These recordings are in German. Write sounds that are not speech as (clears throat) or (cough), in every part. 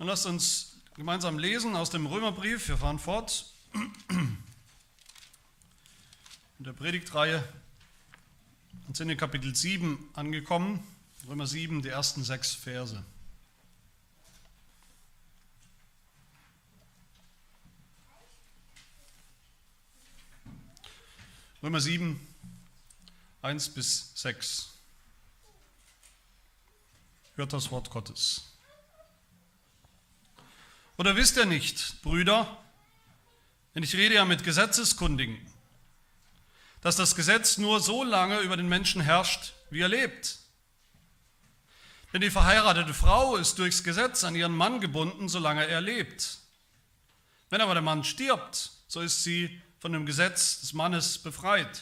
Dann lasst uns gemeinsam lesen aus dem Römerbrief. Wir fahren fort in der Predigtreihe und sind in Kapitel 7 angekommen. Römer 7, die ersten sechs Verse. Römer 7, 1 bis 6. Hört das Wort Gottes. Oder wisst ihr nicht, Brüder, denn ich rede ja mit Gesetzeskundigen, dass das Gesetz nur so lange über den Menschen herrscht, wie er lebt. Denn die verheiratete Frau ist durchs Gesetz an ihren Mann gebunden, solange er lebt. Wenn aber der Mann stirbt, so ist sie von dem Gesetz des Mannes befreit.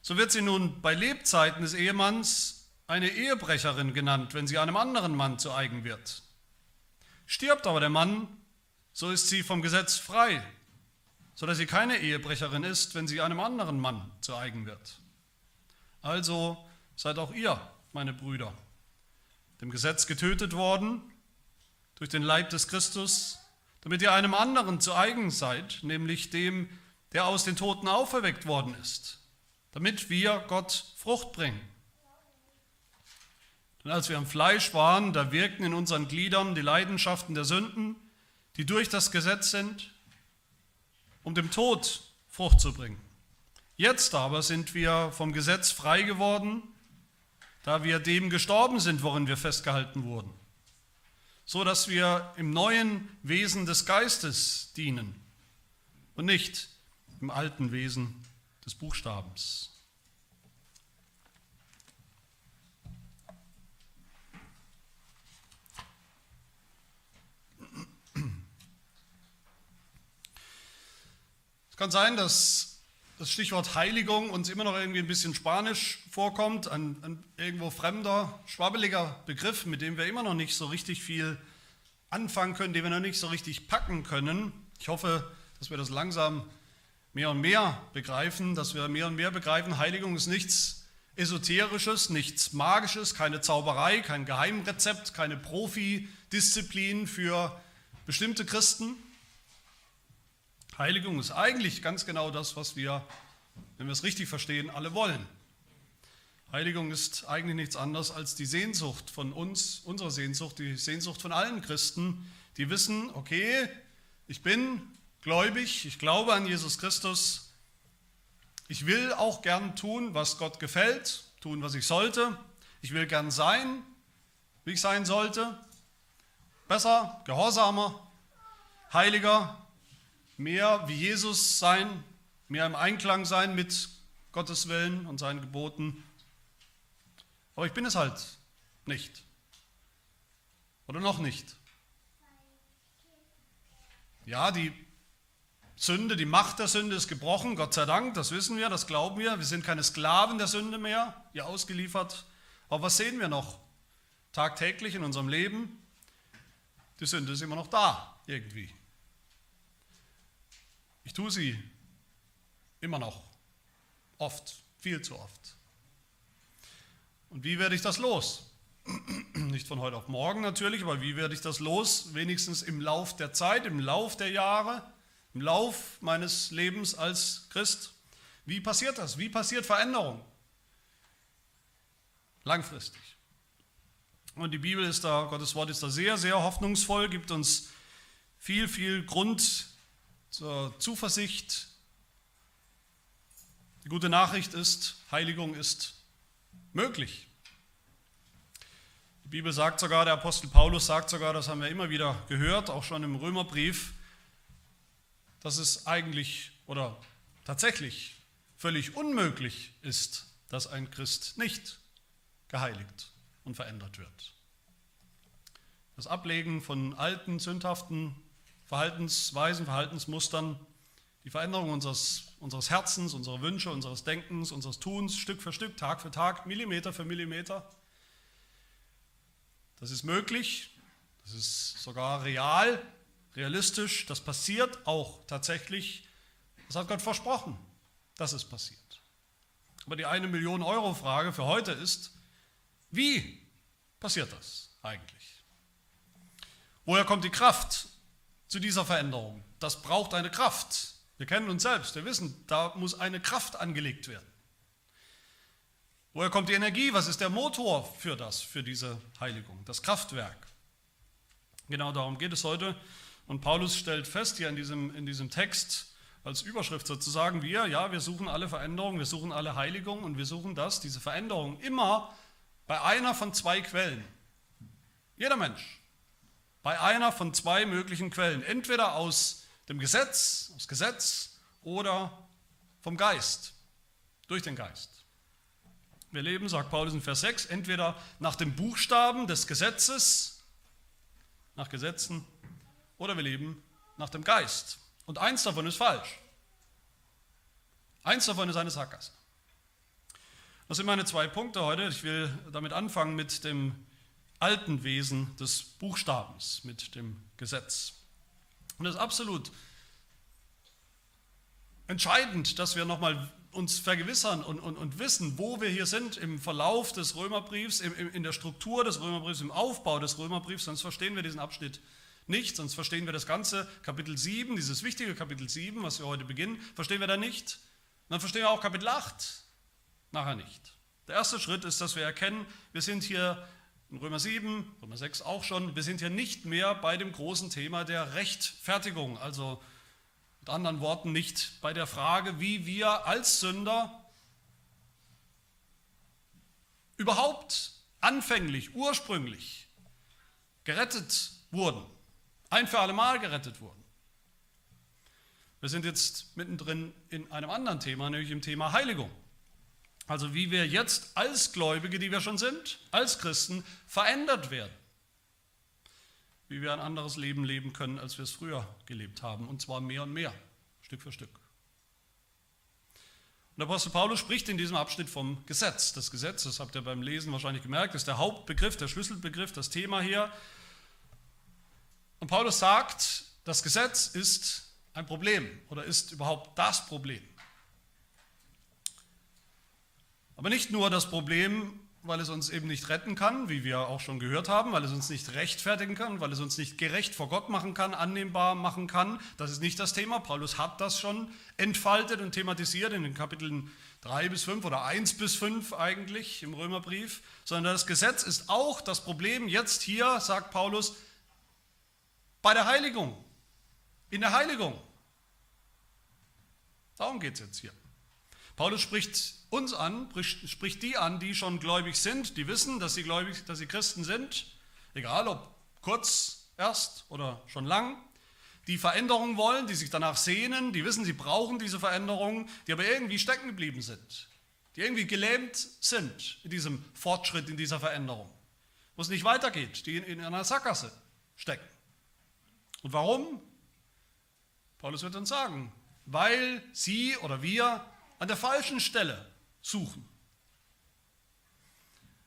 So wird sie nun bei Lebzeiten des Ehemanns eine Ehebrecherin genannt, wenn sie einem anderen Mann zu eigen wird. Stirbt aber der Mann, so ist sie vom Gesetz frei, sodass sie keine Ehebrecherin ist, wenn sie einem anderen Mann zu eigen wird. Also seid auch ihr, meine Brüder, dem Gesetz getötet worden durch den Leib des Christus, damit ihr einem anderen zu eigen seid, nämlich dem, der aus den Toten auferweckt worden ist, damit wir Gott Frucht bringen. Denn als wir am Fleisch waren, da wirkten in unseren Gliedern die Leidenschaften der Sünden, die durch das Gesetz sind, um dem Tod Frucht zu bringen. Jetzt aber sind wir vom Gesetz frei geworden, da wir dem gestorben sind, worin wir festgehalten wurden so dass wir im neuen Wesen des Geistes dienen und nicht im alten Wesen des Buchstabens. Es kann sein, dass das Stichwort Heiligung uns immer noch irgendwie ein bisschen spanisch vorkommt, ein, ein, irgendwo fremder, schwabbeliger Begriff, mit dem wir immer noch nicht so richtig viel anfangen können, den wir noch nicht so richtig packen können. Ich hoffe, dass wir das langsam mehr und mehr begreifen, dass wir mehr und mehr begreifen, Heiligung ist nichts Esoterisches, nichts Magisches, keine Zauberei, kein Geheimrezept, keine Profidisziplin für bestimmte Christen, Heiligung ist eigentlich ganz genau das, was wir, wenn wir es richtig verstehen, alle wollen. Heiligung ist eigentlich nichts anderes als die Sehnsucht von uns, unsere Sehnsucht, die Sehnsucht von allen Christen, die wissen, okay, ich bin gläubig, ich glaube an Jesus Christus, ich will auch gern tun, was Gott gefällt, tun, was ich sollte, ich will gern sein, wie ich sein sollte, besser, gehorsamer, heiliger, mehr wie Jesus sein, mehr im Einklang sein mit Gottes Willen und seinen Geboten. Aber ich bin es halt nicht. Oder noch nicht. Ja, die Sünde, die Macht der Sünde ist gebrochen, Gott sei Dank, das wissen wir, das glauben wir. Wir sind keine Sklaven der Sünde mehr, ihr ausgeliefert. Aber was sehen wir noch tagtäglich in unserem Leben? Die Sünde ist immer noch da, irgendwie. Ich tue sie immer noch, oft, viel zu oft. Und wie werde ich das los? (clears throat) Nicht von heute auf morgen natürlich, aber wie werde ich das los? Wenigstens im Lauf der Zeit, im Lauf der Jahre, im Lauf meines Lebens als Christ. Wie passiert das? Wie passiert Veränderung? Langfristig. Und die Bibel ist da, Gottes Wort ist da sehr, sehr hoffnungsvoll, gibt uns viel, viel Grund zur Zuversicht. Die gute Nachricht ist, Heiligung ist möglich. Die Bibel sagt sogar, der Apostel Paulus sagt sogar, das haben wir immer wieder gehört, auch schon im Römerbrief, dass es eigentlich oder tatsächlich völlig unmöglich ist, dass ein Christ nicht geheiligt und verändert wird. Das Ablegen von alten, sündhaften Verhaltensweisen, Verhaltensmustern, die Veränderung unseres, unseres Herzens, unserer Wünsche, unseres Denkens, unseres Tuns, Stück für Stück, Tag für Tag, Millimeter für Millimeter. Das ist möglich, das ist sogar real, realistisch, das passiert auch tatsächlich. Das hat Gott versprochen, dass es passiert. Aber die eine Million Euro Frage für heute ist, wie passiert das eigentlich? Woher kommt die Kraft zu dieser Veränderung? Das braucht eine Kraft. Wir kennen uns selbst, wir wissen, da muss eine Kraft angelegt werden. Woher kommt die Energie? Was ist der Motor für das, für diese Heiligung, das Kraftwerk? Genau darum geht es heute. Und Paulus stellt fest hier in diesem, in diesem Text als Überschrift sozusagen, wir, ja, wir suchen alle Veränderungen, wir suchen alle Heiligung und wir suchen das, diese Veränderung immer bei einer von zwei Quellen. Jeder Mensch. Bei einer von zwei möglichen Quellen. Entweder aus dem Gesetz, aus Gesetz oder vom Geist, durch den Geist. Wir leben, sagt Paulus in Vers 6, entweder nach dem Buchstaben des Gesetzes, nach Gesetzen, oder wir leben nach dem Geist. Und eins davon ist falsch. Eins davon ist eine Sackgasse. Das sind meine zwei Punkte heute. Ich will damit anfangen mit dem alten Wesen des Buchstabens, mit dem Gesetz. Und es ist absolut entscheidend, dass wir nochmal uns vergewissern und, und, und wissen, wo wir hier sind im Verlauf des Römerbriefs, im, in der Struktur des Römerbriefs, im Aufbau des Römerbriefs, sonst verstehen wir diesen Abschnitt nicht, sonst verstehen wir das ganze Kapitel 7, dieses wichtige Kapitel 7, was wir heute beginnen, verstehen wir da nicht. dann verstehen wir auch Kapitel 8 nachher nicht. Der erste Schritt ist, dass wir erkennen, wir sind hier in Römer 7, Römer 6 auch schon, wir sind hier nicht mehr bei dem großen Thema der Rechtfertigung, also mit anderen Worten, nicht bei der Frage, wie wir als Sünder überhaupt anfänglich, ursprünglich gerettet wurden, ein für alle Mal gerettet wurden. Wir sind jetzt mittendrin in einem anderen Thema, nämlich im Thema Heiligung. Also wie wir jetzt als Gläubige, die wir schon sind, als Christen verändert werden wie wir ein anderes Leben leben können, als wir es früher gelebt haben, und zwar mehr und mehr, Stück für Stück. Und der Apostel Paulus spricht in diesem Abschnitt vom Gesetz. Das Gesetz, das habt ihr beim Lesen wahrscheinlich gemerkt, ist der Hauptbegriff, der Schlüsselbegriff, das Thema hier. Und Paulus sagt, das Gesetz ist ein Problem oder ist überhaupt das Problem. Aber nicht nur das Problem weil es uns eben nicht retten kann, wie wir auch schon gehört haben, weil es uns nicht rechtfertigen kann, weil es uns nicht gerecht vor Gott machen kann, annehmbar machen kann. Das ist nicht das Thema. Paulus hat das schon entfaltet und thematisiert in den Kapiteln 3 bis 5 oder 1 bis 5 eigentlich im Römerbrief, sondern das Gesetz ist auch das Problem jetzt hier, sagt Paulus, bei der Heiligung, in der Heiligung. Darum geht es jetzt hier. Paulus spricht uns an, spricht die an, die schon gläubig sind, die wissen, dass sie gläubig, dass sie Christen sind, egal ob kurz erst oder schon lang, die Veränderung wollen, die sich danach sehnen, die wissen, sie brauchen diese Veränderung, die aber irgendwie stecken geblieben sind, die irgendwie gelähmt sind in diesem Fortschritt, in dieser Veränderung, wo es nicht weitergeht, die in, in einer Sackgasse stecken. Und warum? Paulus wird uns sagen, weil sie oder wir an der falschen Stelle suchen.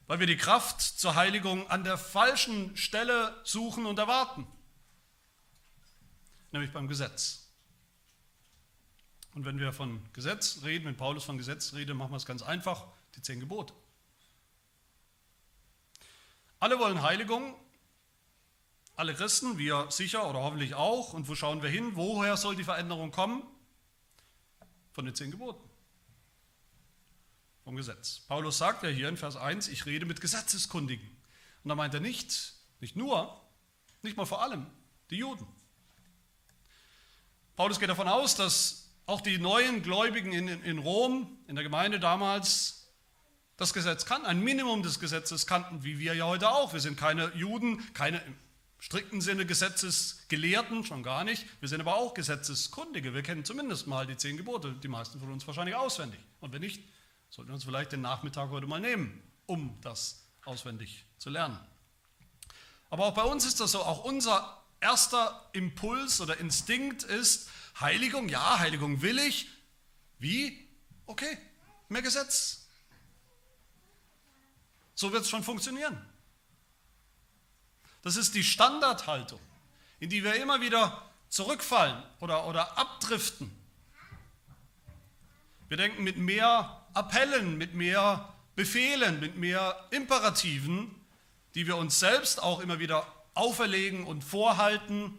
Weil wir die Kraft zur Heiligung an der falschen Stelle suchen und erwarten. Nämlich beim Gesetz. Und wenn wir von Gesetz reden, wenn Paulus von Gesetz redet, machen wir es ganz einfach, die zehn Gebote. Alle wollen Heiligung, alle Christen, wir sicher oder hoffentlich auch. Und wo schauen wir hin? Woher soll die Veränderung kommen? Von den zehn Geboten vom Gesetz. Paulus sagt ja hier in Vers 1, ich rede mit Gesetzeskundigen. Und da meint er nicht, nicht nur, nicht mal vor allem, die Juden. Paulus geht davon aus, dass auch die neuen Gläubigen in, in Rom, in der Gemeinde damals, das Gesetz kannten, ein Minimum des Gesetzes kannten, wie wir ja heute auch. Wir sind keine Juden, keine im strikten Sinne Gesetzesgelehrten, schon gar nicht. Wir sind aber auch Gesetzeskundige. Wir kennen zumindest mal die zehn Gebote, die meisten von uns wahrscheinlich auswendig. Und wenn nicht, Sollten wir uns vielleicht den Nachmittag heute mal nehmen, um das auswendig zu lernen. Aber auch bei uns ist das so, auch unser erster Impuls oder Instinkt ist, Heiligung, ja, Heiligung will ich. Wie? Okay, mehr Gesetz. So wird es schon funktionieren. Das ist die Standardhaltung, in die wir immer wieder zurückfallen oder, oder abdriften. Wir denken, mit mehr Appellen, mit mehr Befehlen, mit mehr Imperativen, die wir uns selbst auch immer wieder auferlegen und vorhalten,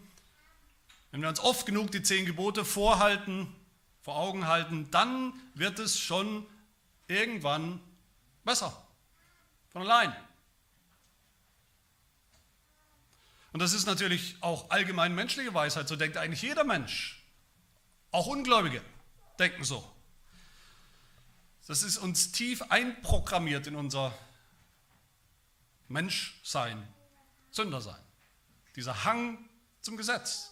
wenn wir uns oft genug die zehn Gebote vorhalten, vor Augen halten, dann wird es schon irgendwann besser. Von allein. Und das ist natürlich auch allgemein menschliche Weisheit, so denkt eigentlich jeder Mensch. Auch Ungläubige denken so. Das ist uns tief einprogrammiert in unser Menschsein, Sündersein. Dieser Hang zum Gesetz.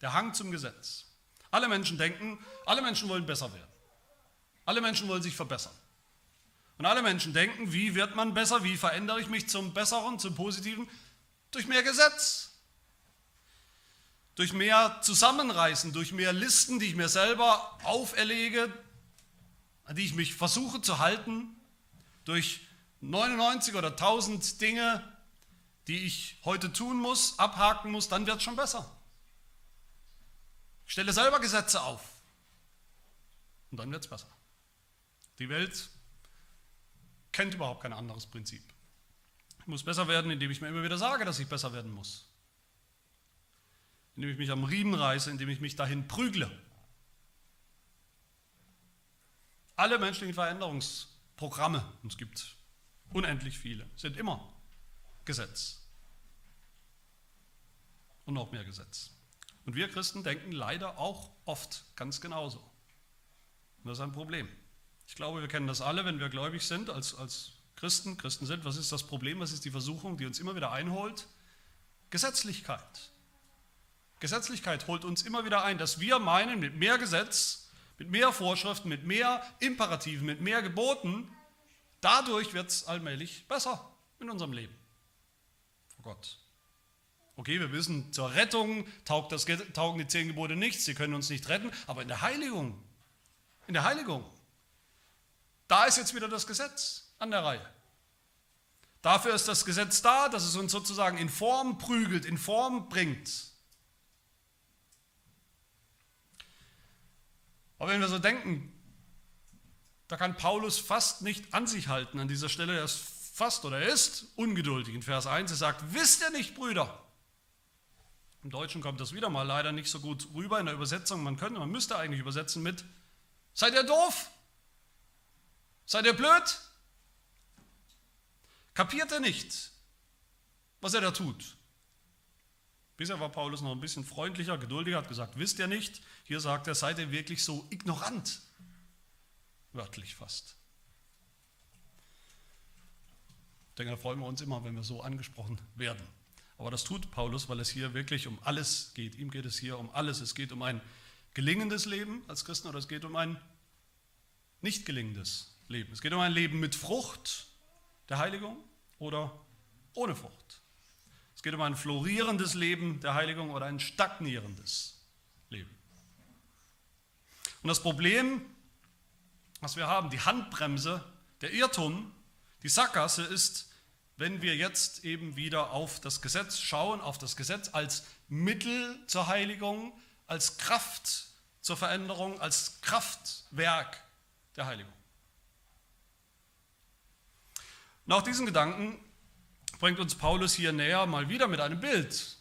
Der Hang zum Gesetz. Alle Menschen denken, alle Menschen wollen besser werden. Alle Menschen wollen sich verbessern. Und alle Menschen denken, wie wird man besser, wie verändere ich mich zum Besseren, zum Positiven? Durch mehr Gesetz. Durch mehr Zusammenreißen, durch mehr Listen, die ich mir selber auferlege, an die ich mich versuche zu halten, durch 99 oder 1000 Dinge, die ich heute tun muss, abhaken muss, dann wird es schon besser. Ich stelle selber Gesetze auf und dann wird es besser. Die Welt kennt überhaupt kein anderes Prinzip. Ich muss besser werden, indem ich mir immer wieder sage, dass ich besser werden muss. Indem ich mich am Riemen reiße, indem ich mich dahin prügle. Alle menschlichen Veränderungsprogramme, und es gibt unendlich viele, sind immer Gesetz. Und noch mehr Gesetz. Und wir Christen denken leider auch oft ganz genauso. Und das ist ein Problem. Ich glaube, wir kennen das alle, wenn wir gläubig sind, als, als Christen, Christen sind. Was ist das Problem? Was ist die Versuchung, die uns immer wieder einholt? Gesetzlichkeit. Gesetzlichkeit holt uns immer wieder ein, dass wir meinen, mit mehr Gesetz, mit mehr Vorschriften, mit mehr Imperativen, mit mehr Geboten, dadurch wird es allmählich besser in unserem Leben. Vor Gott. Okay, wir wissen, zur Rettung das, taugen die zehn Gebote nichts, sie können uns nicht retten, aber in der Heiligung, in der Heiligung, da ist jetzt wieder das Gesetz an der Reihe. Dafür ist das Gesetz da, dass es uns sozusagen in Form prügelt, in Form bringt. Aber wenn wir so denken, da kann Paulus fast nicht an sich halten an dieser Stelle. Er ist fast oder er ist ungeduldig. In Vers 1 er sagt, wisst ihr nicht, Brüder? Im Deutschen kommt das wieder mal leider nicht so gut rüber in der Übersetzung. Man könnte, man müsste eigentlich übersetzen mit, seid ihr doof? Seid ihr blöd? Kapiert er nicht, was er da tut? Bisher war Paulus noch ein bisschen freundlicher, geduldiger, hat gesagt, wisst ihr nicht? Hier sagt er, seid ihr wirklich so ignorant? Wörtlich fast. Ich denke, da freuen wir uns immer, wenn wir so angesprochen werden. Aber das tut Paulus, weil es hier wirklich um alles geht. Ihm geht es hier um alles. Es geht um ein gelingendes Leben als Christen oder es geht um ein nicht gelingendes Leben. Es geht um ein Leben mit Frucht der Heiligung oder ohne Frucht. Es geht um ein florierendes Leben der Heiligung oder ein stagnierendes Leben. Und das Problem, was wir haben, die Handbremse, der Irrtum, die Sackgasse ist, wenn wir jetzt eben wieder auf das Gesetz schauen, auf das Gesetz als Mittel zur Heiligung, als Kraft zur Veränderung, als Kraftwerk der Heiligung. Und auch diesen Gedanken bringt uns Paulus hier näher mal wieder mit einem Bild.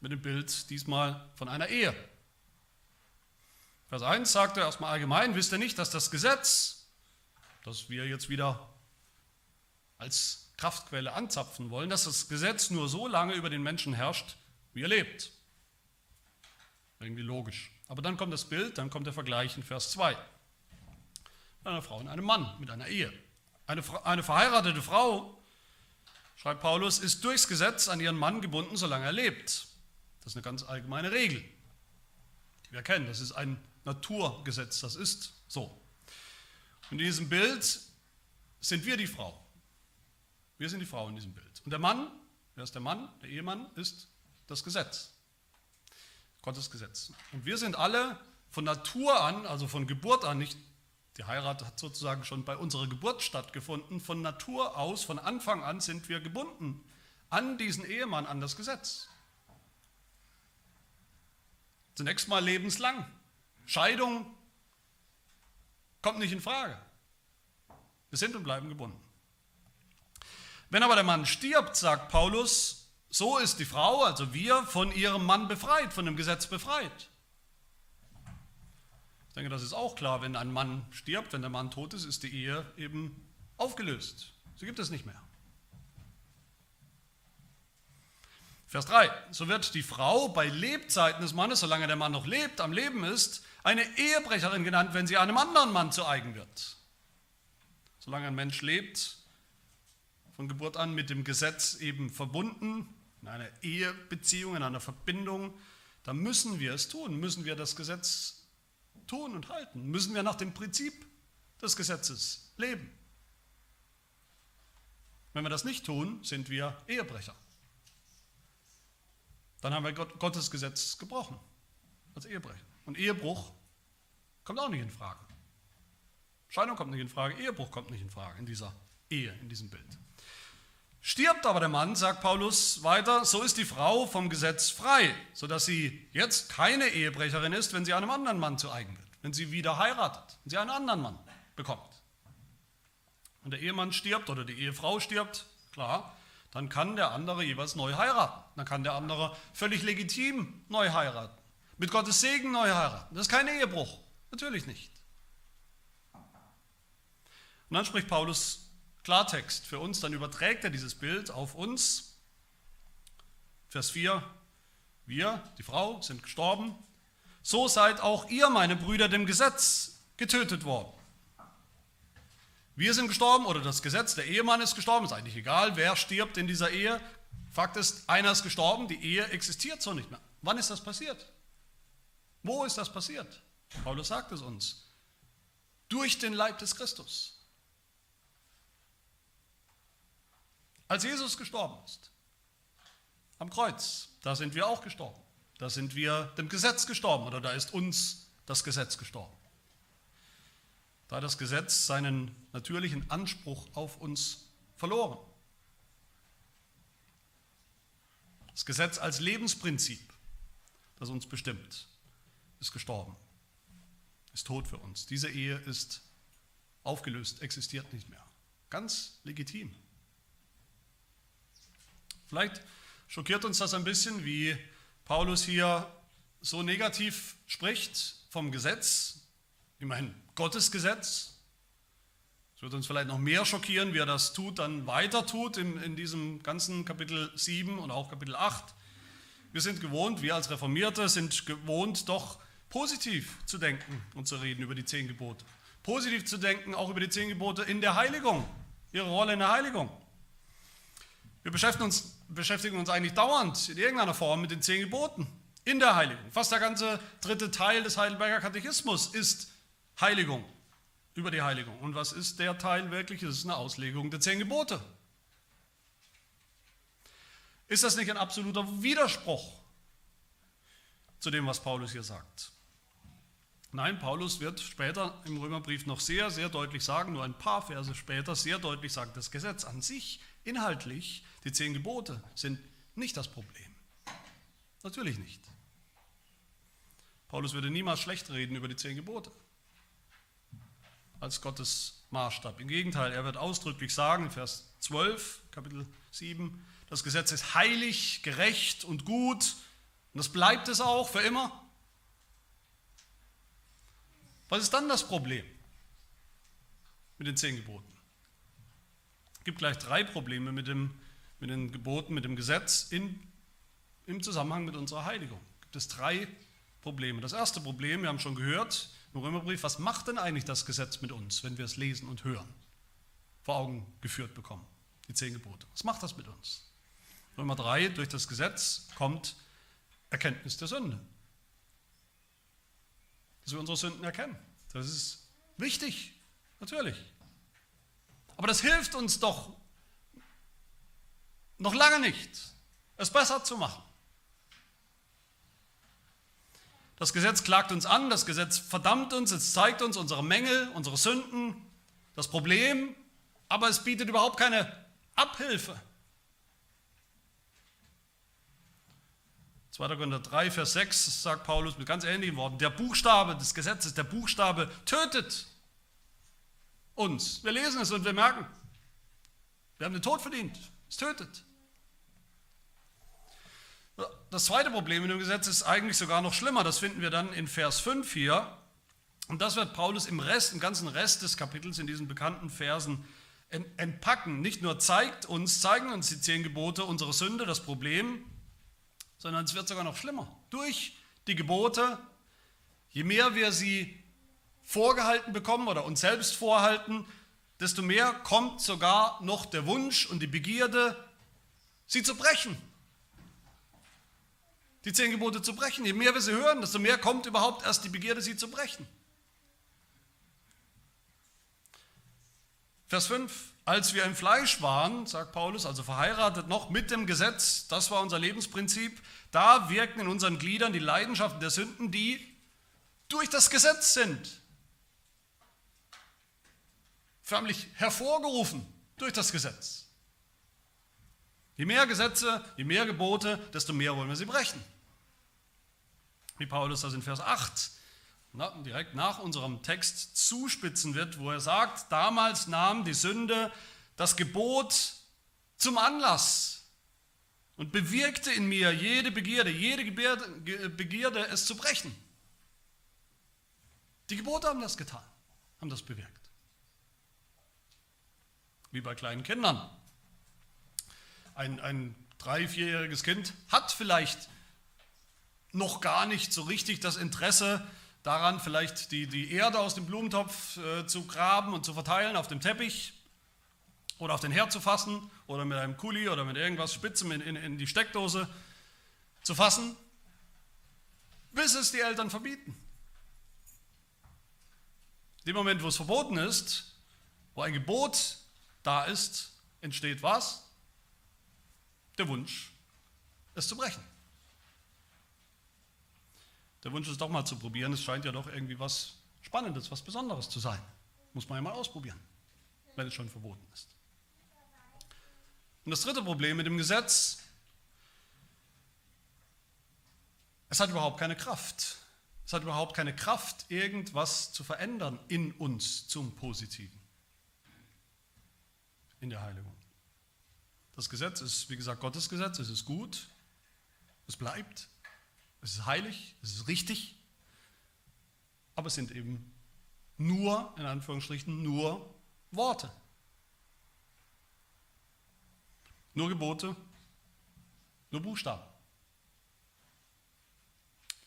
Mit dem Bild diesmal von einer Ehe. Vers 1 sagt er erstmal allgemein, wisst ihr nicht, dass das Gesetz, das wir jetzt wieder als Kraftquelle anzapfen wollen, dass das Gesetz nur so lange über den Menschen herrscht, wie er lebt. Irgendwie logisch. Aber dann kommt das Bild, dann kommt der Vergleich in Vers 2. Einer Frau und einem Mann mit einer Ehe. Eine, eine verheiratete Frau, schreibt Paulus, ist durchs Gesetz an ihren Mann gebunden, solange er lebt. Das ist eine ganz allgemeine Regel, die wir kennen. Das ist ein Naturgesetz, das ist so. Und in diesem Bild sind wir die Frau. Wir sind die Frau in diesem Bild. Und der Mann, wer ist der Mann? Der Ehemann ist das Gesetz. Gottes Gesetz. Und wir sind alle von Natur an, also von Geburt an, nicht die Heirat hat sozusagen schon bei unserer Geburt stattgefunden. Von Natur aus, von Anfang an sind wir gebunden an diesen Ehemann, an das Gesetz. Zunächst mal lebenslang. Scheidung kommt nicht in Frage. Wir sind und bleiben gebunden. Wenn aber der Mann stirbt, sagt Paulus, so ist die Frau, also wir, von ihrem Mann befreit, von dem Gesetz befreit. Ich denke, das ist auch klar, wenn ein Mann stirbt, wenn der Mann tot ist, ist die Ehe eben aufgelöst. Sie gibt es nicht mehr. Vers 3. So wird die Frau bei Lebzeiten des Mannes, solange der Mann noch lebt, am Leben ist, eine Ehebrecherin genannt, wenn sie einem anderen Mann zu eigen wird. Solange ein Mensch lebt, von Geburt an mit dem Gesetz eben verbunden, in einer Ehebeziehung, in einer Verbindung, da müssen wir es tun, müssen wir das Gesetz tun und halten, müssen wir nach dem Prinzip des Gesetzes leben. Wenn wir das nicht tun, sind wir Ehebrecher. Dann haben wir Gottes Gesetz gebrochen als Ehebrecher. Und Ehebruch kommt auch nicht in Frage. Scheidung kommt nicht in Frage, Ehebruch kommt nicht in Frage in dieser Ehe, in diesem Bild. Stirbt aber der Mann, sagt Paulus weiter, so ist die Frau vom Gesetz frei, sodass sie jetzt keine Ehebrecherin ist, wenn sie einem anderen Mann zu eigen wird, wenn sie wieder heiratet, wenn sie einen anderen Mann bekommt. Und der Ehemann stirbt oder die Ehefrau stirbt, klar, dann kann der andere jeweils neu heiraten. Dann kann der andere völlig legitim neu heiraten. Mit Gottes Segen neu heiraten. Das ist kein Ehebruch. Natürlich nicht. Und dann spricht Paulus Klartext für uns, dann überträgt er dieses Bild auf uns. Vers 4, wir, die Frau, sind gestorben. So seid auch ihr, meine Brüder, dem Gesetz getötet worden. Wir sind gestorben oder das Gesetz, der Ehemann ist gestorben, ist eigentlich egal, wer stirbt in dieser Ehe. Fakt ist, einer ist gestorben, die Ehe existiert so nicht mehr. Wann ist das passiert? Wo ist das passiert? Paulus sagt es uns. Durch den Leib des Christus. Als Jesus gestorben ist, am Kreuz, da sind wir auch gestorben. Da sind wir dem Gesetz gestorben oder da ist uns das Gesetz gestorben da hat das Gesetz seinen natürlichen Anspruch auf uns verloren. Das Gesetz als Lebensprinzip, das uns bestimmt, ist gestorben, ist tot für uns. Diese Ehe ist aufgelöst, existiert nicht mehr. Ganz legitim. Vielleicht schockiert uns das ein bisschen, wie Paulus hier so negativ spricht vom Gesetz. Immerhin Gottes Gesetz. Es wird uns vielleicht noch mehr schockieren, wie er das tut, dann weiter tut in, in diesem ganzen Kapitel 7 und auch Kapitel 8. Wir sind gewohnt, wir als Reformierte sind gewohnt, doch positiv zu denken und zu reden über die zehn Gebote. Positiv zu denken, auch über die zehn Gebote in der Heiligung, ihre Rolle in der Heiligung. Wir beschäftigen uns, beschäftigen uns eigentlich dauernd in irgendeiner Form mit den zehn Geboten in der Heiligung. Fast der ganze dritte Teil des Heidelberger Katechismus ist Heiligung, über die Heiligung. Und was ist der Teil wirklich? Das ist eine Auslegung der zehn Gebote. Ist das nicht ein absoluter Widerspruch zu dem, was Paulus hier sagt? Nein, Paulus wird später im Römerbrief noch sehr, sehr deutlich sagen, nur ein paar Verse später, sehr deutlich sagen, das Gesetz an sich, inhaltlich, die zehn Gebote sind nicht das Problem. Natürlich nicht. Paulus würde niemals schlecht reden über die zehn Gebote als Gottes Maßstab. Im Gegenteil, er wird ausdrücklich sagen, Vers 12, Kapitel 7, das Gesetz ist heilig, gerecht und gut und das bleibt es auch für immer. Was ist dann das Problem mit den zehn Geboten? Es gibt gleich drei Probleme mit, dem, mit den Geboten, mit dem Gesetz in, im Zusammenhang mit unserer Heiligung. Es gibt es drei Probleme. Das erste Problem, wir haben schon gehört, im Römerbrief, was macht denn eigentlich das Gesetz mit uns, wenn wir es lesen und hören, vor Augen geführt bekommen, die zehn Gebote? Was macht das mit uns? Römer 3, durch das Gesetz kommt Erkenntnis der Sünde. Dass wir unsere Sünden erkennen. Das ist wichtig, natürlich. Aber das hilft uns doch noch lange nicht, es besser zu machen. Das Gesetz klagt uns an, das Gesetz verdammt uns, es zeigt uns unsere Mängel, unsere Sünden, das Problem, aber es bietet überhaupt keine Abhilfe. 2. Korinther 3, Vers 6 sagt Paulus mit ganz ähnlichen Worten, der Buchstabe des Gesetzes, der Buchstabe tötet uns. Wir lesen es und wir merken, wir haben den Tod verdient. Es tötet. Das zweite Problem in dem Gesetz ist eigentlich sogar noch schlimmer. Das finden wir dann in Vers 5 hier. Und das wird Paulus im Rest, im ganzen Rest des Kapitels in diesen bekannten Versen entpacken. Nicht nur zeigt uns, zeigen uns die zehn Gebote unsere Sünde, das Problem, sondern es wird sogar noch schlimmer. Durch die Gebote, je mehr wir sie vorgehalten bekommen oder uns selbst vorhalten, desto mehr kommt sogar noch der Wunsch und die Begierde, sie zu brechen. Die zehn Gebote zu brechen. Je mehr wir sie hören, desto mehr kommt überhaupt erst die Begierde, sie zu brechen. Vers 5. Als wir im Fleisch waren, sagt Paulus, also verheiratet noch mit dem Gesetz, das war unser Lebensprinzip, da wirkten in unseren Gliedern die Leidenschaften der Sünden, die durch das Gesetz sind. Förmlich hervorgerufen durch das Gesetz. Je mehr Gesetze, je mehr Gebote, desto mehr wollen wir sie brechen. Wie Paulus das in Vers 8 direkt nach unserem Text zuspitzen wird, wo er sagt, damals nahm die Sünde das Gebot zum Anlass und bewirkte in mir jede Begierde, jede Begierde, es zu brechen. Die Gebote haben das getan, haben das bewirkt. Wie bei kleinen Kindern. Ein, ein drei-, vierjähriges Kind hat vielleicht noch gar nicht so richtig das Interesse daran, vielleicht die, die Erde aus dem Blumentopf äh, zu graben und zu verteilen auf dem Teppich oder auf den Herd zu fassen oder mit einem Kuli oder mit irgendwas Spitzem in, in, in die Steckdose zu fassen, bis es die Eltern verbieten. In dem Moment, wo es verboten ist, wo ein Gebot da ist, entsteht was? Der Wunsch, es zu brechen. Der Wunsch ist doch mal zu probieren. Es scheint ja doch irgendwie was Spannendes, was Besonderes zu sein. Muss man ja mal ausprobieren, wenn es schon verboten ist. Und das dritte Problem mit dem Gesetz, es hat überhaupt keine Kraft. Es hat überhaupt keine Kraft, irgendwas zu verändern in uns zum Positiven. In der Heiligung. Das Gesetz ist, wie gesagt, Gottes Gesetz, es ist gut, es bleibt, es ist heilig, es ist richtig, aber es sind eben nur, in Anführungsstrichen, nur Worte. Nur Gebote, nur Buchstaben.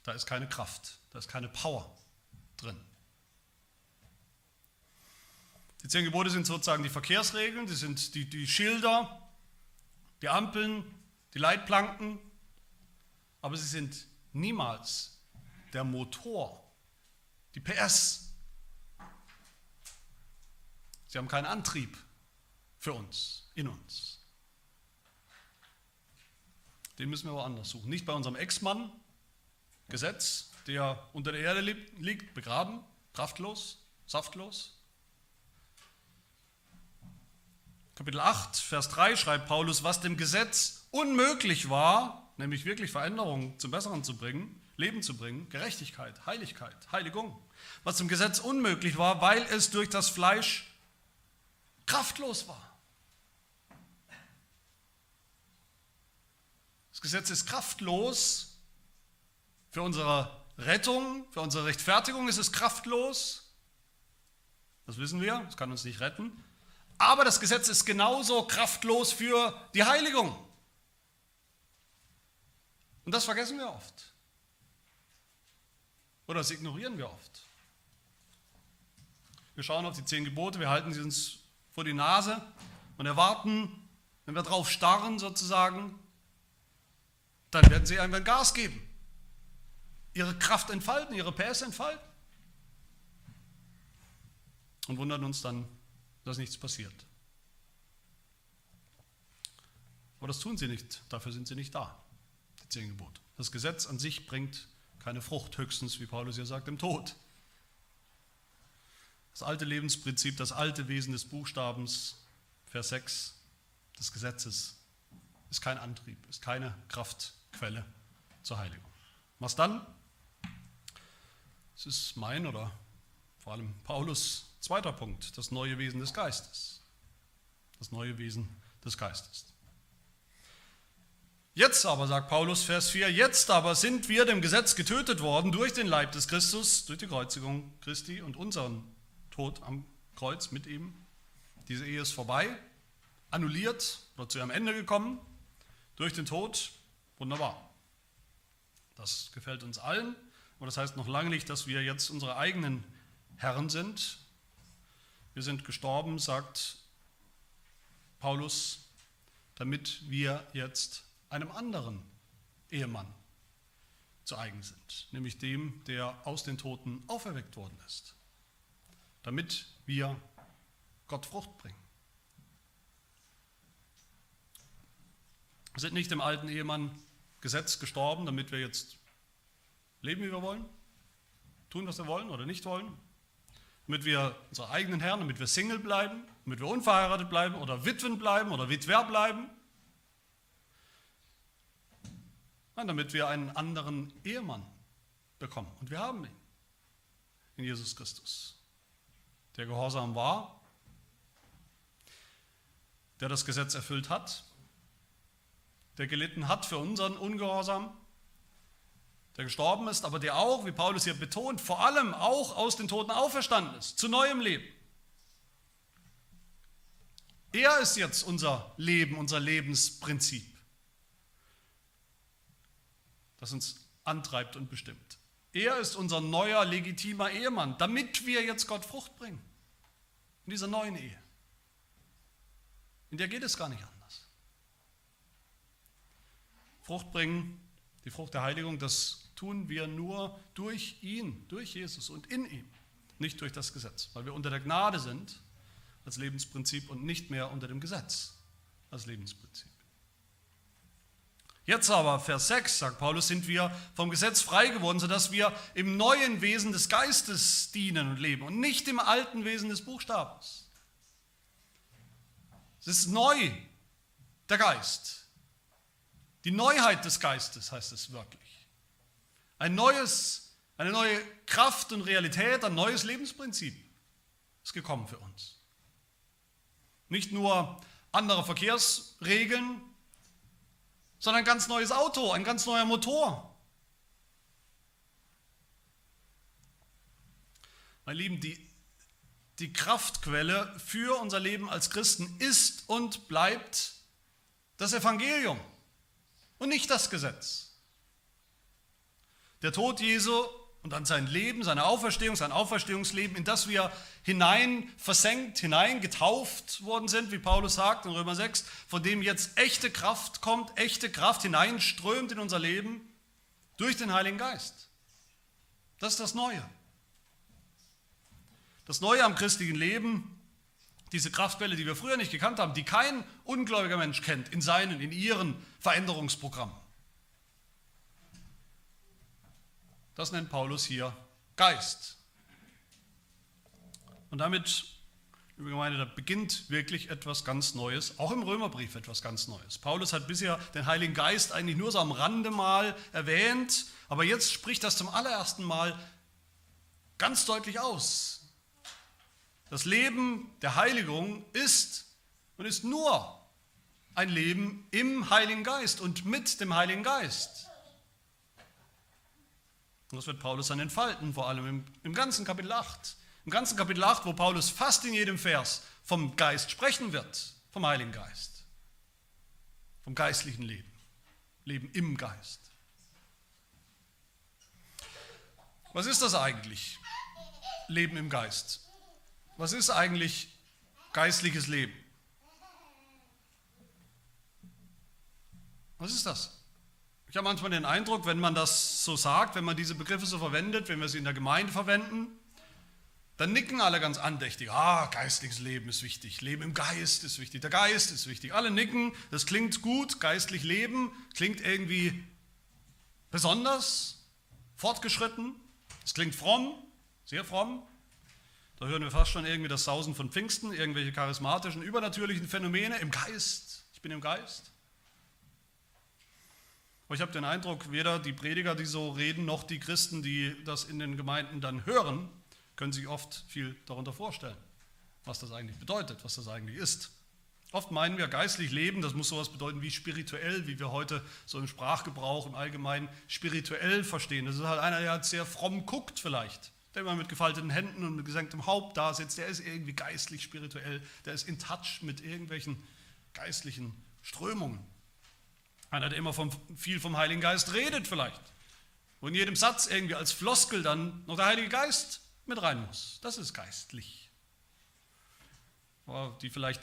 Da ist keine Kraft, da ist keine Power drin. Die zehn Gebote sind sozusagen die Verkehrsregeln, die sind die, die Schilder, die Ampeln, die Leitplanken, aber sie sind niemals der Motor, die PS. Sie haben keinen Antrieb für uns, in uns. Den müssen wir woanders suchen. Nicht bei unserem Ex-Mann, Gesetz, der unter der Erde liegt, begraben, kraftlos, saftlos. Kapitel 8, Vers 3 schreibt Paulus, was dem Gesetz unmöglich war, nämlich wirklich Veränderungen zum Besseren zu bringen, Leben zu bringen, Gerechtigkeit, Heiligkeit, Heiligung, was im Gesetz unmöglich war, weil es durch das Fleisch kraftlos war. Das Gesetz ist kraftlos für unsere Rettung, für unsere Rechtfertigung ist es kraftlos. Das wissen wir, es kann uns nicht retten. Aber das Gesetz ist genauso kraftlos für die Heiligung. Und das vergessen wir oft. Oder das ignorieren wir oft. Wir schauen auf die zehn Gebote, wir halten sie uns vor die Nase und erwarten, wenn wir drauf starren sozusagen, dann werden sie irgendwann Gas geben, ihre Kraft entfalten, ihre PS entfalten und wundern uns dann, dass nichts passiert. Aber das tun sie nicht, dafür sind sie nicht da zehn Gebote. Das Gesetz an sich bringt keine Frucht, höchstens, wie Paulus ja sagt, im Tod. Das alte Lebensprinzip, das alte Wesen des Buchstabens, Vers 6 des Gesetzes, ist kein Antrieb, ist keine Kraftquelle zur Heiligung. Was dann? Es ist mein oder vor allem Paulus zweiter Punkt, das neue Wesen des Geistes. Das neue Wesen des Geistes. Jetzt aber, sagt Paulus, Vers 4, jetzt aber sind wir dem Gesetz getötet worden durch den Leib des Christus, durch die Kreuzigung Christi und unseren Tod am Kreuz mit ihm. Diese Ehe ist vorbei, annulliert oder zu ihrem Ende gekommen durch den Tod. Wunderbar. Das gefällt uns allen, aber das heißt noch lange nicht, dass wir jetzt unsere eigenen Herren sind. Wir sind gestorben, sagt Paulus, damit wir jetzt einem anderen Ehemann zu eigen sind, nämlich dem, der aus den Toten auferweckt worden ist, damit wir Gott Frucht bringen. Wir sind nicht dem alten Ehemann Gesetz gestorben, damit wir jetzt leben, wie wir wollen, tun, was wir wollen oder nicht wollen, damit wir unsere eigenen Herren, damit wir Single bleiben, damit wir unverheiratet bleiben oder Witwen bleiben oder Witwer bleiben, Nein, damit wir einen anderen Ehemann bekommen. Und wir haben ihn in Jesus Christus, der gehorsam war, der das Gesetz erfüllt hat, der gelitten hat für unseren Ungehorsam, der gestorben ist, aber der auch, wie Paulus hier betont, vor allem auch aus den Toten auferstanden ist, zu neuem Leben. Er ist jetzt unser Leben, unser Lebensprinzip das uns antreibt und bestimmt. Er ist unser neuer, legitimer Ehemann, damit wir jetzt Gott Frucht bringen. In dieser neuen Ehe. In der geht es gar nicht anders. Frucht bringen, die Frucht der Heiligung, das tun wir nur durch ihn, durch Jesus und in ihm, nicht durch das Gesetz, weil wir unter der Gnade sind als Lebensprinzip und nicht mehr unter dem Gesetz als Lebensprinzip. Jetzt aber, Vers 6, sagt Paulus, sind wir vom Gesetz frei geworden, sodass wir im neuen Wesen des Geistes dienen und leben und nicht im alten Wesen des Buchstabens. Es ist neu, der Geist. Die Neuheit des Geistes heißt es wörtlich. Ein neues, eine neue Kraft und Realität, ein neues Lebensprinzip ist gekommen für uns. Nicht nur andere Verkehrsregeln, sondern ein ganz neues Auto, ein ganz neuer Motor. Meine Lieben, die, die Kraftquelle für unser Leben als Christen ist und bleibt das Evangelium und nicht das Gesetz. Der Tod Jesu und dann sein Leben, seine Auferstehung, sein Auferstehungsleben, in das wir hinein versenkt, hinein getauft worden sind, wie Paulus sagt in Römer 6, von dem jetzt echte Kraft kommt, echte Kraft hineinströmt in unser Leben durch den Heiligen Geist. Das ist das Neue. Das Neue am christlichen Leben, diese Kraftquelle, die wir früher nicht gekannt haben, die kein ungläubiger Mensch kennt in seinen, in ihren Veränderungsprogrammen. Das nennt Paulus hier Geist. Und damit, liebe Gemeinde, da beginnt wirklich etwas ganz Neues, auch im Römerbrief etwas ganz Neues. Paulus hat bisher den Heiligen Geist eigentlich nur so am Rande mal erwähnt, aber jetzt spricht das zum allerersten Mal ganz deutlich aus. Das Leben der Heiligung ist und ist nur ein Leben im Heiligen Geist und mit dem Heiligen Geist. Und das wird Paulus dann entfalten, vor allem im, im ganzen Kapitel 8. Im ganzen Kapitel 8, wo Paulus fast in jedem Vers vom Geist sprechen wird, vom Heiligen Geist, vom geistlichen Leben, Leben im Geist. Was ist das eigentlich, Leben im Geist? Was ist eigentlich geistliches Leben? Was ist das? Ich habe manchmal den Eindruck, wenn man das so sagt, wenn man diese Begriffe so verwendet, wenn wir sie in der Gemeinde verwenden, dann nicken alle ganz andächtig. Ah, geistliches Leben ist wichtig. Leben im Geist ist wichtig. Der Geist ist wichtig. Alle nicken. Das klingt gut. Geistlich Leben klingt irgendwie besonders, fortgeschritten. Es klingt fromm, sehr fromm. Da hören wir fast schon irgendwie das Sausen von Pfingsten, irgendwelche charismatischen, übernatürlichen Phänomene im Geist. Ich bin im Geist. Aber ich habe den Eindruck, weder die Prediger, die so reden, noch die Christen, die das in den Gemeinden dann hören, können sich oft viel darunter vorstellen, was das eigentlich bedeutet, was das eigentlich ist. Oft meinen wir, geistlich leben, das muss sowas bedeuten wie spirituell, wie wir heute so im Sprachgebrauch im Allgemeinen spirituell verstehen. Das ist halt einer, der halt sehr fromm guckt vielleicht, der immer mit gefalteten Händen und mit gesenktem Haupt da sitzt, der ist irgendwie geistlich spirituell, der ist in Touch mit irgendwelchen geistlichen Strömungen. Einer, der immer vom, viel vom Heiligen Geist redet vielleicht. Wo in jedem Satz irgendwie als Floskel dann noch der Heilige Geist mit rein muss. Das ist geistlich. Die vielleicht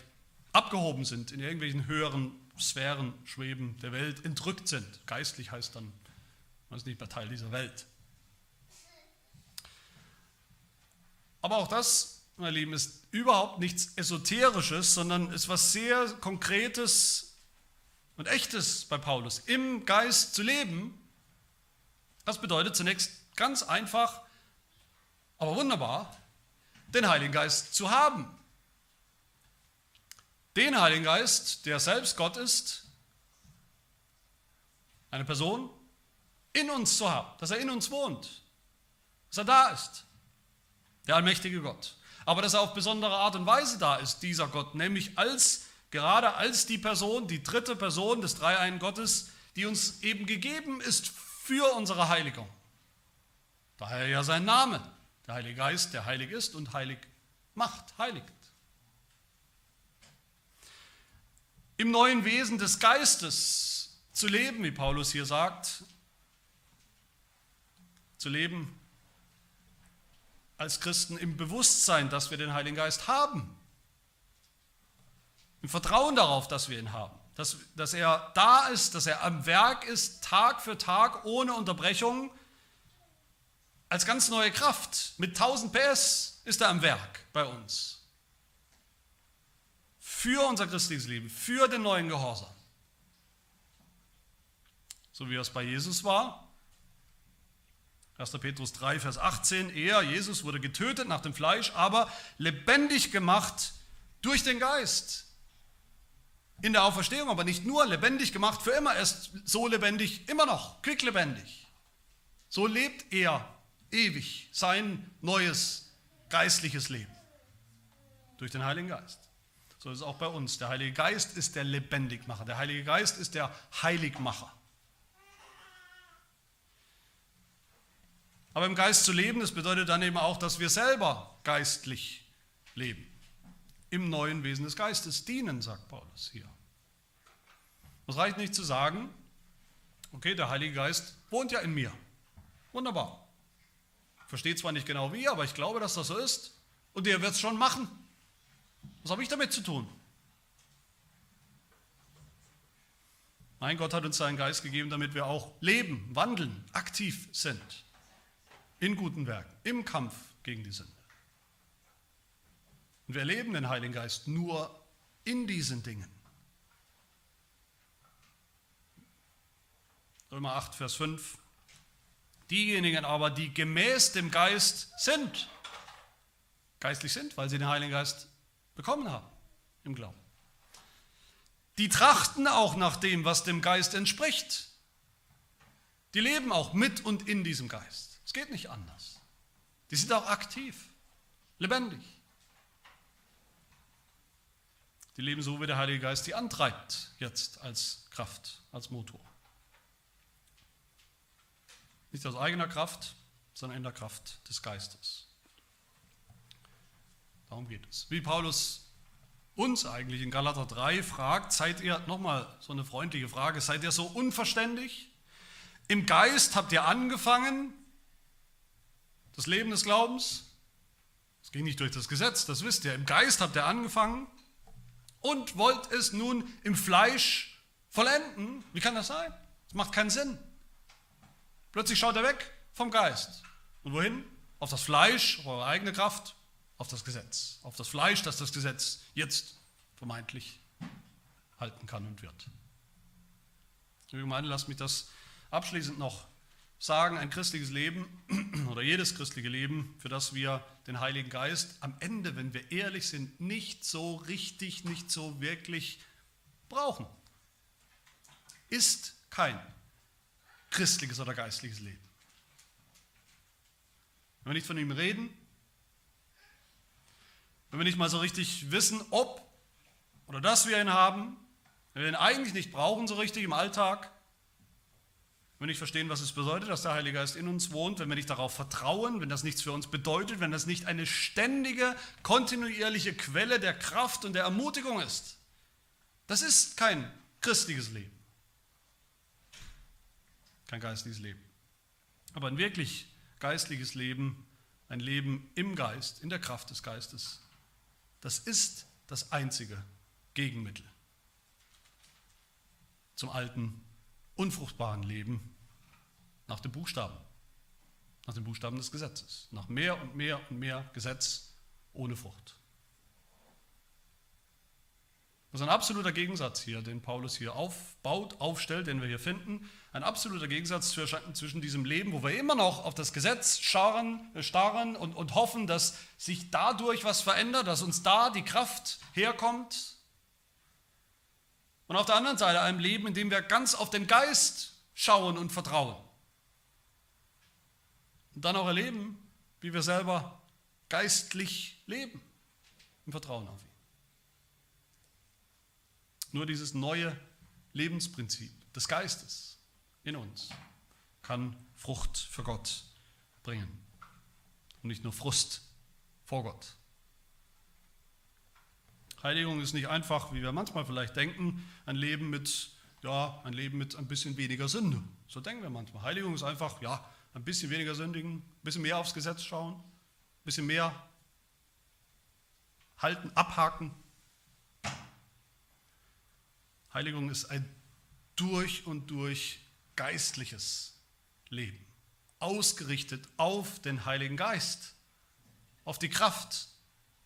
abgehoben sind, in irgendwelchen höheren Sphären schweben der Welt, entrückt sind. Geistlich heißt dann, man ist nicht mehr Teil dieser Welt. Aber auch das, meine Lieben, ist überhaupt nichts Esoterisches, sondern ist was sehr Konkretes und Echtes bei Paulus. Im Geist zu leben, das bedeutet zunächst ganz einfach, aber wunderbar, den Heiligen Geist zu haben den Heiligen Geist, der selbst Gott ist, eine Person, in uns zu haben, dass er in uns wohnt, dass er da ist, der allmächtige Gott. Aber dass er auf besondere Art und Weise da ist, dieser Gott, nämlich als, gerade als die Person, die dritte Person des Dreieinen Gottes, die uns eben gegeben ist für unsere Heiligung. Daher ja sein Name, der Heilige Geist, der heilig ist und heilig macht, heiligt. im neuen Wesen des Geistes zu leben, wie Paulus hier sagt, zu leben als Christen im Bewusstsein, dass wir den Heiligen Geist haben, im Vertrauen darauf, dass wir ihn haben, dass, dass er da ist, dass er am Werk ist, Tag für Tag, ohne Unterbrechung, als ganz neue Kraft, mit 1000 PS ist er am Werk bei uns für unser christliches Leben, für den neuen Gehorsam. So wie es bei Jesus war. 1. Petrus 3, Vers 18, er, Jesus, wurde getötet nach dem Fleisch, aber lebendig gemacht durch den Geist. In der Auferstehung, aber nicht nur lebendig gemacht für immer, er ist so lebendig immer noch, quicklebendig. So lebt er ewig sein neues geistliches Leben durch den Heiligen Geist. So ist es auch bei uns. Der Heilige Geist ist der Lebendigmacher. Der Heilige Geist ist der Heiligmacher. Aber im Geist zu leben, das bedeutet dann eben auch, dass wir selber geistlich leben. Im neuen Wesen des Geistes dienen, sagt Paulus hier. Es reicht nicht zu sagen, okay, der Heilige Geist wohnt ja in mir. Wunderbar. Versteht zwar nicht genau wie, aber ich glaube, dass das so ist. Und er wird es schon machen. Was habe ich damit zu tun? Mein Gott hat uns seinen Geist gegeben, damit wir auch leben, wandeln, aktiv sind. In guten Werken, im Kampf gegen die Sünde. Und wir erleben den Heiligen Geist nur in diesen Dingen. Römer 8, Vers 5. Diejenigen aber, die gemäß dem Geist sind, geistlich sind, weil sie den Heiligen Geist bekommen haben im Glauben. Die trachten auch nach dem, was dem Geist entspricht. Die leben auch mit und in diesem Geist. Es geht nicht anders. Die sind auch aktiv, lebendig. Die leben so, wie der Heilige Geist sie antreibt, jetzt als Kraft, als Motor. Nicht aus eigener Kraft, sondern in der Kraft des Geistes. Darum geht es. Wie Paulus uns eigentlich in Galater 3 fragt, seid ihr, nochmal so eine freundliche Frage, seid ihr so unverständlich? Im Geist habt ihr angefangen, das Leben des Glaubens? Es ging nicht durch das Gesetz, das wisst ihr. Im Geist habt ihr angefangen und wollt es nun im Fleisch vollenden. Wie kann das sein? Das macht keinen Sinn. Plötzlich schaut er weg vom Geist. Und wohin? Auf das Fleisch, auf eure eigene Kraft, auf das Gesetz, auf das Fleisch, das das Gesetz jetzt vermeintlich halten kann und wird. Liebe Gemeinde, lasst mich das abschließend noch sagen, ein christliches Leben (clears throat) oder jedes christliche Leben, für das wir den Heiligen Geist am Ende, wenn wir ehrlich sind, nicht so richtig, nicht so wirklich brauchen, ist kein christliches oder geistliches Leben. Wenn wir nicht von ihm reden, wenn wir nicht mal so richtig wissen, ob oder dass wir ihn haben, wenn wir ihn eigentlich nicht brauchen so richtig im Alltag, wenn wir nicht verstehen, was es bedeutet, dass der Heilige Geist in uns wohnt, wenn wir nicht darauf vertrauen, wenn das nichts für uns bedeutet, wenn das nicht eine ständige, kontinuierliche Quelle der Kraft und der Ermutigung ist. Das ist kein christliches Leben. Kein geistliches Leben. Aber ein wirklich geistliches Leben, ein Leben im Geist, in der Kraft des Geistes, das ist das einzige Gegenmittel zum alten unfruchtbaren Leben nach dem Buchstaben, nach dem Buchstaben des Gesetzes, nach mehr und mehr und mehr Gesetz ohne Frucht. Das ist ein absoluter Gegensatz hier, den Paulus hier aufbaut, aufstellt, den wir hier finden. Ein absoluter Gegensatz zwischen diesem Leben, wo wir immer noch auf das Gesetz starren, starren und, und hoffen, dass sich dadurch was verändert, dass uns da die Kraft herkommt, und auf der anderen Seite einem Leben, in dem wir ganz auf den Geist schauen und vertrauen. Und dann auch erleben, wie wir selber geistlich leben im Vertrauen auf ihn. Nur dieses neue Lebensprinzip des Geistes in uns kann Frucht für Gott bringen und nicht nur Frust vor Gott. Heiligung ist nicht einfach, wie wir manchmal vielleicht denken, ein Leben mit, ja, ein Leben mit ein bisschen weniger Sünde. So denken wir manchmal. Heiligung ist einfach, ja, ein bisschen weniger sündigen, ein bisschen mehr aufs Gesetz schauen, ein bisschen mehr halten, abhaken. Heiligung ist ein durch und durch geistliches Leben, ausgerichtet auf den Heiligen Geist, auf die Kraft,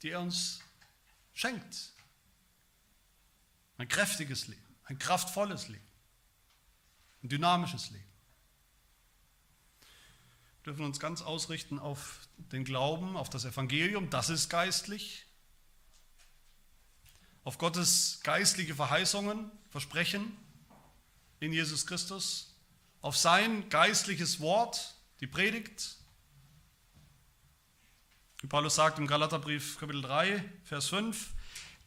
die er uns schenkt. Ein kräftiges Leben, ein kraftvolles Leben, ein dynamisches Leben. Wir dürfen uns ganz ausrichten auf den Glauben, auf das Evangelium, das ist geistlich, auf Gottes geistliche Verheißungen, Versprechen in Jesus Christus, auf sein geistliches Wort, die Predigt, Paulus sagt im Galaterbrief Kapitel 3, Vers 5,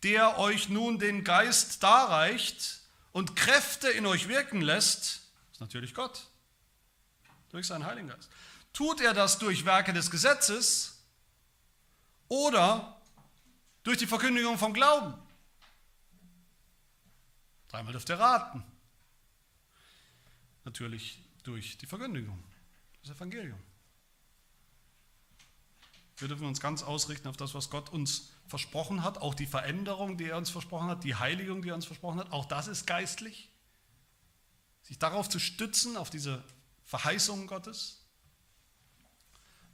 der euch nun den Geist darreicht und Kräfte in euch wirken lässt, ist natürlich Gott, durch seinen Heiligen Geist. Tut er das durch Werke des Gesetzes oder durch die Verkündigung vom Glauben? Dreimal dürft ihr raten. Natürlich durch die Verkündigung, das Evangelium. Wir dürfen uns ganz ausrichten auf das, was Gott uns versprochen hat, auch die Veränderung, die er uns versprochen hat, die Heiligung, die er uns versprochen hat, auch das ist geistlich. Sich darauf zu stützen, auf diese Verheißungen Gottes.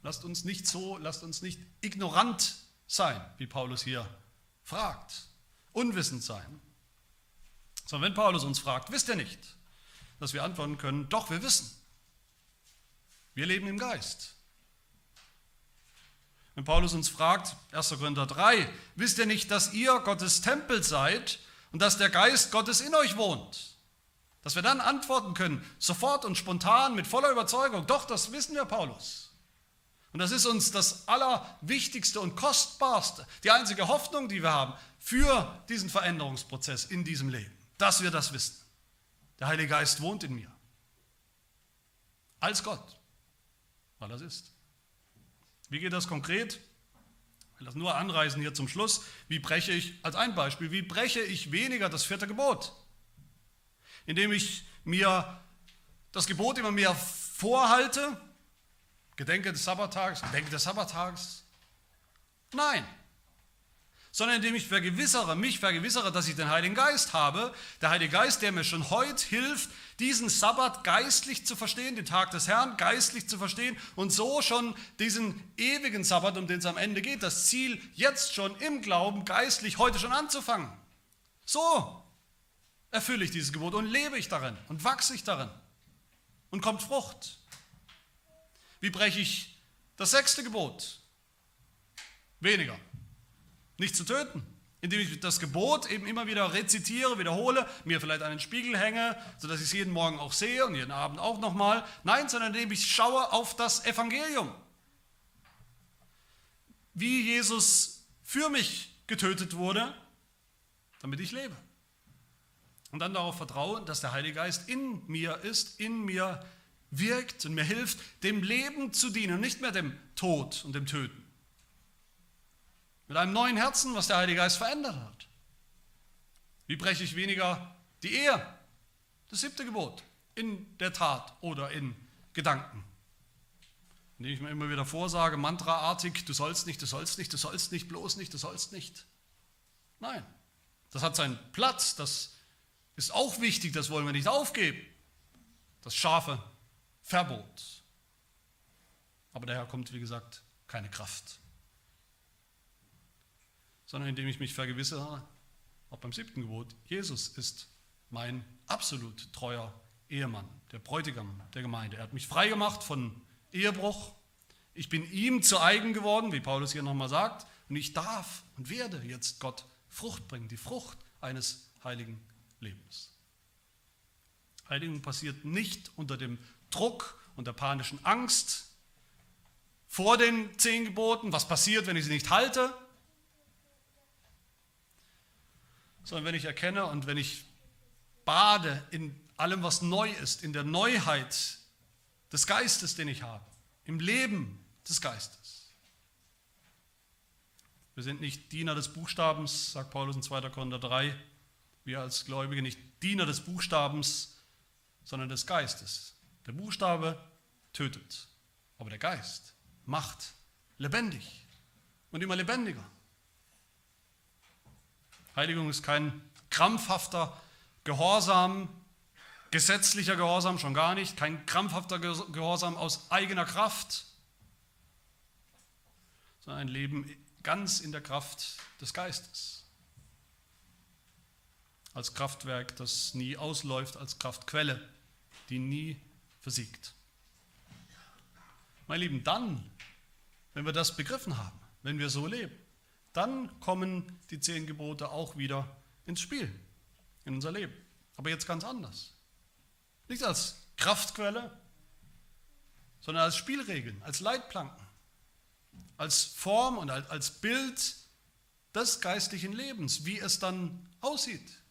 Lasst uns nicht so, lasst uns nicht ignorant sein, wie Paulus hier fragt, unwissend sein. Sondern wenn Paulus uns fragt, wisst ihr nicht, dass wir antworten können, doch, wir wissen. Wir leben im Geist. Wenn Paulus uns fragt, 1. Korinther 3, wisst ihr nicht, dass ihr Gottes Tempel seid und dass der Geist Gottes in euch wohnt? Dass wir dann antworten können, sofort und spontan, mit voller Überzeugung, doch, das wissen wir, Paulus. Und das ist uns das Allerwichtigste und Kostbarste, die einzige Hoffnung, die wir haben für diesen Veränderungsprozess in diesem Leben, dass wir das wissen. Der Heilige Geist wohnt in mir. Als Gott, weil er es ist. Wie geht das konkret? Ich will das nur anreißen hier zum Schluss. Wie breche ich, als ein Beispiel, wie breche ich weniger das vierte Gebot? Indem ich mir das Gebot immer mehr vorhalte, gedenke des Sabbattags, gedenke des Sabbattags. Nein, sondern indem ich vergewissere, mich vergewissere, dass ich den Heiligen Geist habe. Der Heilige Geist, der mir schon heute hilft, diesen Sabbat geistlich zu verstehen, den Tag des Herrn geistlich zu verstehen und so schon diesen ewigen Sabbat, um den es am Ende geht, das Ziel jetzt schon im Glauben geistlich heute schon anzufangen. So erfülle ich dieses Gebot und lebe ich darin und wachse ich darin und kommt Frucht. Wie breche ich das sechste Gebot? Weniger nicht zu töten. Indem ich das Gebot eben immer wieder rezitiere, wiederhole, mir vielleicht einen Spiegel hänge, sodass ich es jeden Morgen auch sehe und jeden Abend auch nochmal. Nein, sondern indem ich schaue auf das Evangelium. Wie Jesus für mich getötet wurde, damit ich lebe. Und dann darauf vertrauen, dass der Heilige Geist in mir ist, in mir wirkt und mir hilft, dem Leben zu dienen und nicht mehr dem Tod und dem Töten. Mit einem neuen Herzen, was der Heilige Geist verändert hat. Wie breche ich weniger die Ehe? Das siebte Gebot. In der Tat oder in Gedanken. Indem ich mir immer wieder vorsage, mantraartig, du sollst nicht, du sollst nicht, du sollst nicht, bloß nicht, du sollst nicht. Nein, das hat seinen Platz, das ist auch wichtig, das wollen wir nicht aufgeben. Das scharfe Verbot. Aber daher kommt, wie gesagt, keine Kraft. Sondern indem ich mich vergewissere, auch beim siebten Gebot, Jesus ist mein absolut treuer Ehemann, der Bräutigam der Gemeinde. Er hat mich frei gemacht von Ehebruch. Ich bin ihm zu eigen geworden, wie Paulus hier nochmal sagt, und ich darf und werde jetzt Gott Frucht bringen, die Frucht eines heiligen Lebens. Heiligung passiert nicht unter dem Druck und der panischen Angst vor den zehn Geboten, was passiert, wenn ich sie nicht halte, sondern wenn ich erkenne und wenn ich bade in allem, was neu ist, in der Neuheit des Geistes, den ich habe, im Leben des Geistes. Wir sind nicht Diener des Buchstabens, sagt Paulus in 2. Korinther 3. Wir als Gläubige nicht Diener des Buchstabens, sondern des Geistes. Der Buchstabe tötet, aber der Geist macht lebendig und immer lebendiger. Heiligung ist kein krampfhafter Gehorsam, gesetzlicher Gehorsam schon gar nicht, kein krampfhafter Gehorsam aus eigener Kraft, sondern ein Leben ganz in der Kraft des Geistes. Als Kraftwerk, das nie ausläuft, als Kraftquelle, die nie versiegt. Meine Lieben, dann, wenn wir das begriffen haben, wenn wir so leben, dann kommen die zehn Gebote auch wieder ins Spiel, in unser Leben. Aber jetzt ganz anders. Nicht als Kraftquelle, sondern als Spielregeln, als Leitplanken, als Form und als Bild des geistlichen Lebens, wie es dann aussieht.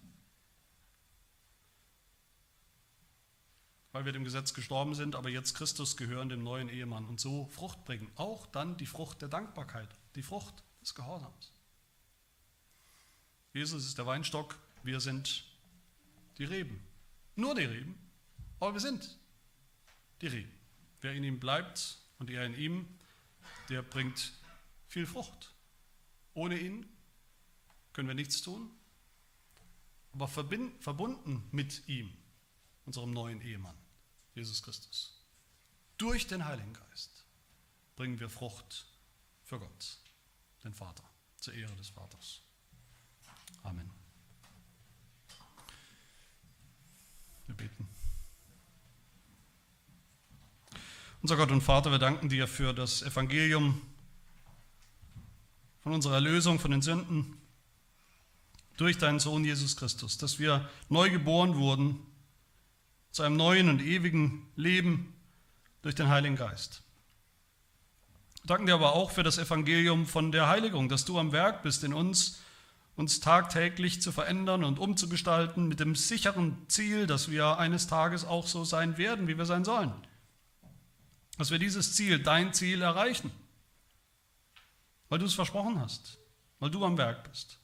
Weil wir dem Gesetz gestorben sind, aber jetzt Christus gehören, dem neuen Ehemann und so Frucht bringen. Auch dann die Frucht der Dankbarkeit, die Frucht des Gehorsams. Jesus ist der Weinstock, wir sind die Reben. Nur die Reben, aber wir sind die Reben. Wer in ihm bleibt und er in ihm, der bringt viel Frucht. Ohne ihn können wir nichts tun, aber verbunden mit ihm, unserem neuen Ehemann, Jesus Christus. Durch den Heiligen Geist bringen wir Frucht für Gott den Vater, zur Ehre des Vaters. Amen. Wir beten. Unser Gott und Vater, wir danken dir für das Evangelium von unserer Erlösung von den Sünden durch deinen Sohn Jesus Christus, dass wir neu geboren wurden zu einem neuen und ewigen Leben durch den Heiligen Geist. Wir danken dir aber auch für das Evangelium von der Heiligung, dass du am Werk bist in uns, uns tagtäglich zu verändern und umzugestalten mit dem sicheren Ziel, dass wir eines Tages auch so sein werden, wie wir sein sollen. Dass wir dieses Ziel, dein Ziel erreichen, weil du es versprochen hast, weil du am Werk bist.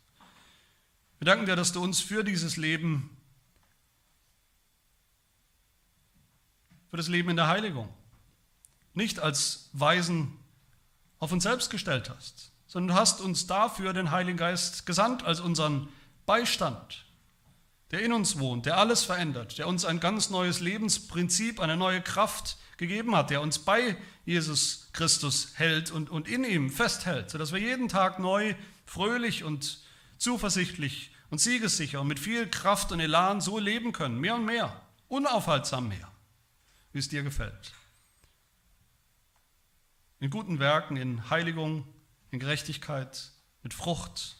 Wir danken dir, dass du uns für dieses Leben, für das Leben in der Heiligung, nicht als Weisen auf uns selbst gestellt hast, sondern du hast uns dafür den Heiligen Geist gesandt als unseren Beistand, der in uns wohnt, der alles verändert, der uns ein ganz neues Lebensprinzip, eine neue Kraft gegeben hat, der uns bei Jesus Christus hält und, und in ihm festhält, sodass wir jeden Tag neu, fröhlich und zuversichtlich und siegessicher und mit viel Kraft und Elan so leben können, mehr und mehr, unaufhaltsam mehr, wie es dir gefällt in guten Werken, in Heiligung, in Gerechtigkeit, mit Frucht,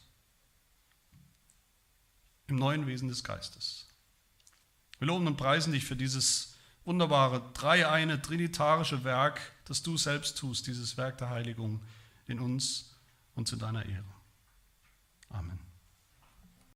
im neuen Wesen des Geistes. Wir loben und preisen dich für dieses wunderbare, dreieine, trinitarische Werk, das du selbst tust, dieses Werk der Heiligung in uns und zu deiner Ehre. Amen.